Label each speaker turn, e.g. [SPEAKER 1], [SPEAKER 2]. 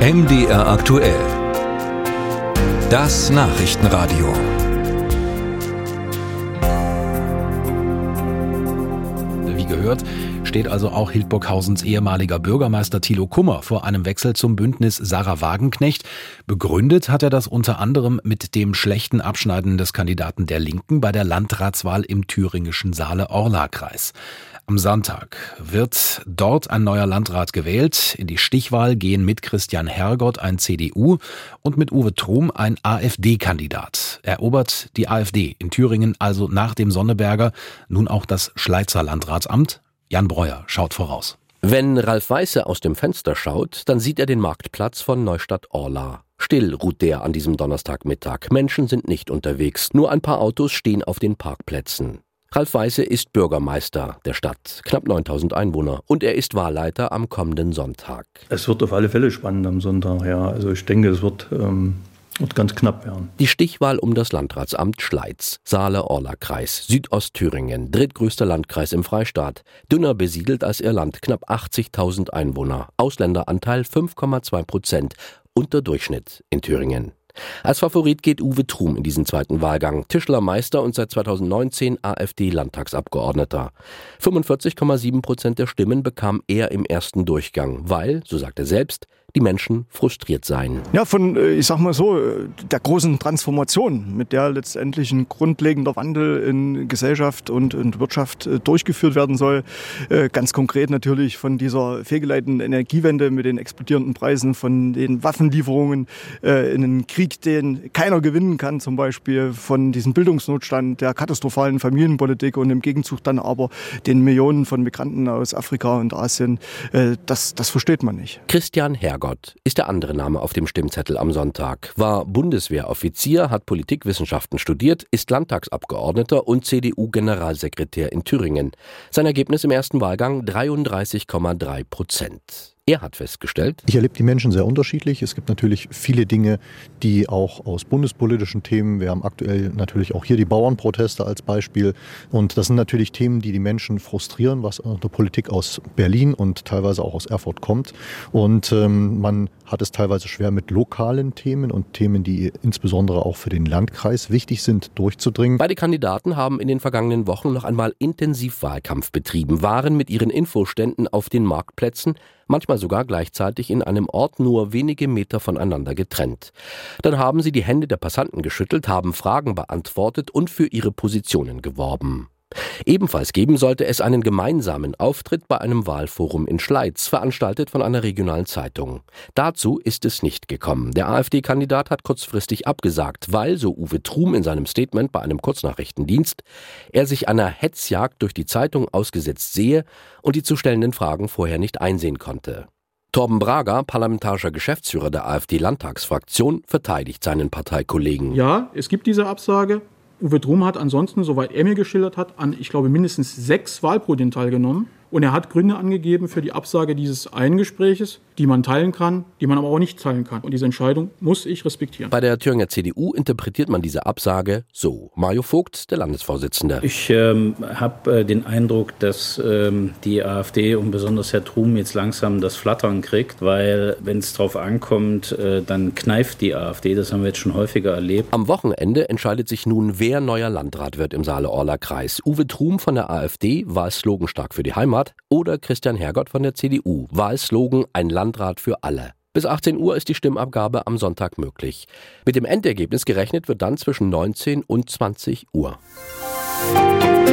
[SPEAKER 1] MDR aktuell. Das Nachrichtenradio.
[SPEAKER 2] Wie gehört, steht also auch Hildburghausens ehemaliger Bürgermeister Thilo Kummer vor einem Wechsel zum Bündnis Sarah Wagenknecht. Begründet hat er das unter anderem mit dem schlechten Abschneiden des Kandidaten der Linken bei der Landratswahl im thüringischen Saale-Orla-Kreis. Am Sonntag wird dort ein neuer Landrat gewählt. In die Stichwahl gehen mit Christian Hergott ein CDU und mit Uwe Trum ein AfD-Kandidat. Erobert die AfD in Thüringen also nach dem Sonneberger nun auch das Schleizer Landratsamt? Jan Breuer schaut voraus.
[SPEAKER 3] Wenn Ralf Weiße aus dem Fenster schaut, dann sieht er den Marktplatz von Neustadt-Orla. Still ruht der an diesem Donnerstagmittag. Menschen sind nicht unterwegs. Nur ein paar Autos stehen auf den Parkplätzen. Ralf Weiße ist Bürgermeister der Stadt, knapp 9000 Einwohner, und er ist Wahlleiter am kommenden Sonntag.
[SPEAKER 4] Es wird auf alle Fälle spannend am Sonntag, ja. Also ich denke, es wird, ähm, wird ganz knapp werden.
[SPEAKER 3] Die Stichwahl um das Landratsamt Schleiz, Saale-Orla-Kreis, Südostthüringen, drittgrößter Landkreis im Freistaat, dünner besiedelt als ihr Land, knapp 80.000 Einwohner, Ausländeranteil 5,2 Prozent, unter Durchschnitt in Thüringen. Als Favorit geht Uwe Trum in diesen zweiten Wahlgang. Tischlermeister und seit 2019 AfD-Landtagsabgeordneter. 45,7 Prozent der Stimmen bekam er im ersten Durchgang, weil, so sagt er selbst, die Menschen frustriert seien.
[SPEAKER 5] Ja, von, äh, ich sag mal so, der großen Transformation, mit der letztendlich ein grundlegender Wandel in Gesellschaft und, und Wirtschaft äh, durchgeführt werden soll. Äh, ganz konkret natürlich von dieser fehlgeleiteten Energiewende mit den explodierenden Preisen, von den Waffenlieferungen in einen Krieg, den keiner gewinnen kann, zum Beispiel von diesem Bildungsnotstand, der katastrophalen Familienpolitik und im Gegenzug dann aber den Millionen von Migranten aus Afrika und Asien. Das, das versteht man nicht.
[SPEAKER 3] Christian Herr Herrgott ist der andere Name auf dem Stimmzettel am Sonntag, war Bundeswehroffizier, hat Politikwissenschaften studiert, ist Landtagsabgeordneter und CDU-Generalsekretär in Thüringen. Sein Ergebnis im ersten Wahlgang 33,3 Prozent. Er hat festgestellt,
[SPEAKER 6] ich erlebe die Menschen sehr unterschiedlich. Es gibt natürlich viele Dinge, die auch aus bundespolitischen Themen, wir haben aktuell natürlich auch hier die Bauernproteste als Beispiel. Und das sind natürlich Themen, die die Menschen frustrieren, was der Politik aus Berlin und teilweise auch aus Erfurt kommt. Und ähm, man hat es teilweise schwer mit lokalen Themen und Themen, die insbesondere auch für den Landkreis wichtig sind, durchzudringen.
[SPEAKER 3] Beide Kandidaten haben in den vergangenen Wochen noch einmal intensiv Wahlkampf betrieben, waren mit ihren Infoständen auf den Marktplätzen, manchmal sogar gleichzeitig in einem Ort nur wenige Meter voneinander getrennt. Dann haben sie die Hände der Passanten geschüttelt, haben Fragen beantwortet und für ihre Positionen geworben. Ebenfalls geben sollte es einen gemeinsamen Auftritt bei einem Wahlforum in Schleiz, veranstaltet von einer regionalen Zeitung. Dazu ist es nicht gekommen. Der AfD-Kandidat hat kurzfristig abgesagt, weil, so Uwe Trum in seinem Statement bei einem Kurznachrichtendienst, er sich einer Hetzjagd durch die Zeitung ausgesetzt sehe und die zu stellenden Fragen vorher nicht einsehen konnte. Torben Brager, parlamentarischer Geschäftsführer der AfD-Landtagsfraktion, verteidigt seinen Parteikollegen.
[SPEAKER 7] Ja, es gibt diese Absage. Uwe Drum hat ansonsten, soweit er mir geschildert hat, an, ich glaube, mindestens sechs Wahlproben teilgenommen. Und er hat Gründe angegeben für die Absage dieses einen Gespräches, die man teilen kann, die man aber auch nicht teilen kann. Und diese Entscheidung muss ich respektieren.
[SPEAKER 3] Bei der Thüringer CDU interpretiert man diese Absage so. Mario Vogt, der Landesvorsitzende.
[SPEAKER 8] Ich ähm, habe äh, den Eindruck, dass ähm, die AfD und besonders Herr Trum jetzt langsam das Flattern kriegt, weil wenn es darauf ankommt, äh, dann kneift die AfD. Das haben wir jetzt schon häufiger erlebt.
[SPEAKER 3] Am Wochenende entscheidet sich nun, wer neuer Landrat wird im Saale-Orla-Kreis. Uwe Trum von der AfD, Wahlslogan stark für die Heimat Landrat oder Christian Hergott von der CDU. Wahlslogan Ein Landrat für alle. Bis 18 Uhr ist die Stimmabgabe am Sonntag möglich. Mit dem Endergebnis gerechnet wird dann zwischen 19 und 20 Uhr. Musik